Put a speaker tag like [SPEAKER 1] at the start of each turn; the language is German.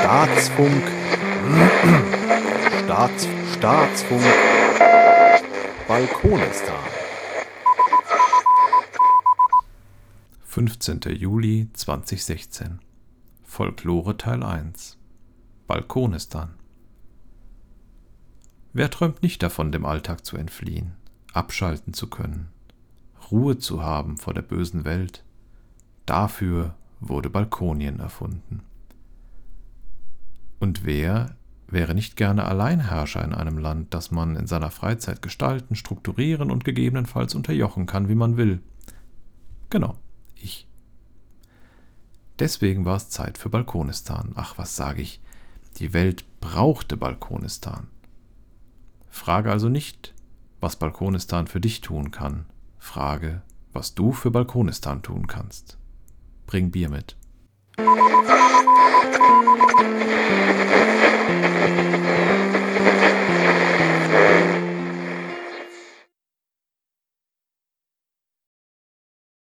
[SPEAKER 1] Staatsfunk. Staats, Staatsfunk. Balkonistan. 15. Juli 2016. Folklore Teil 1. Balkonistan. Wer träumt nicht davon, dem Alltag zu entfliehen, abschalten zu können, Ruhe zu haben vor der bösen Welt? Dafür wurde Balkonien erfunden. Und wer wäre nicht gerne Alleinherrscher in einem Land, das man in seiner Freizeit gestalten, strukturieren und gegebenenfalls unterjochen kann, wie man will? Genau, ich. Deswegen war es Zeit für Balkonistan. Ach, was sage ich? Die Welt brauchte Balkonistan. Frage also nicht, was Balkonistan für dich tun kann. Frage, was du für Balkonistan tun kannst bring Bier mit.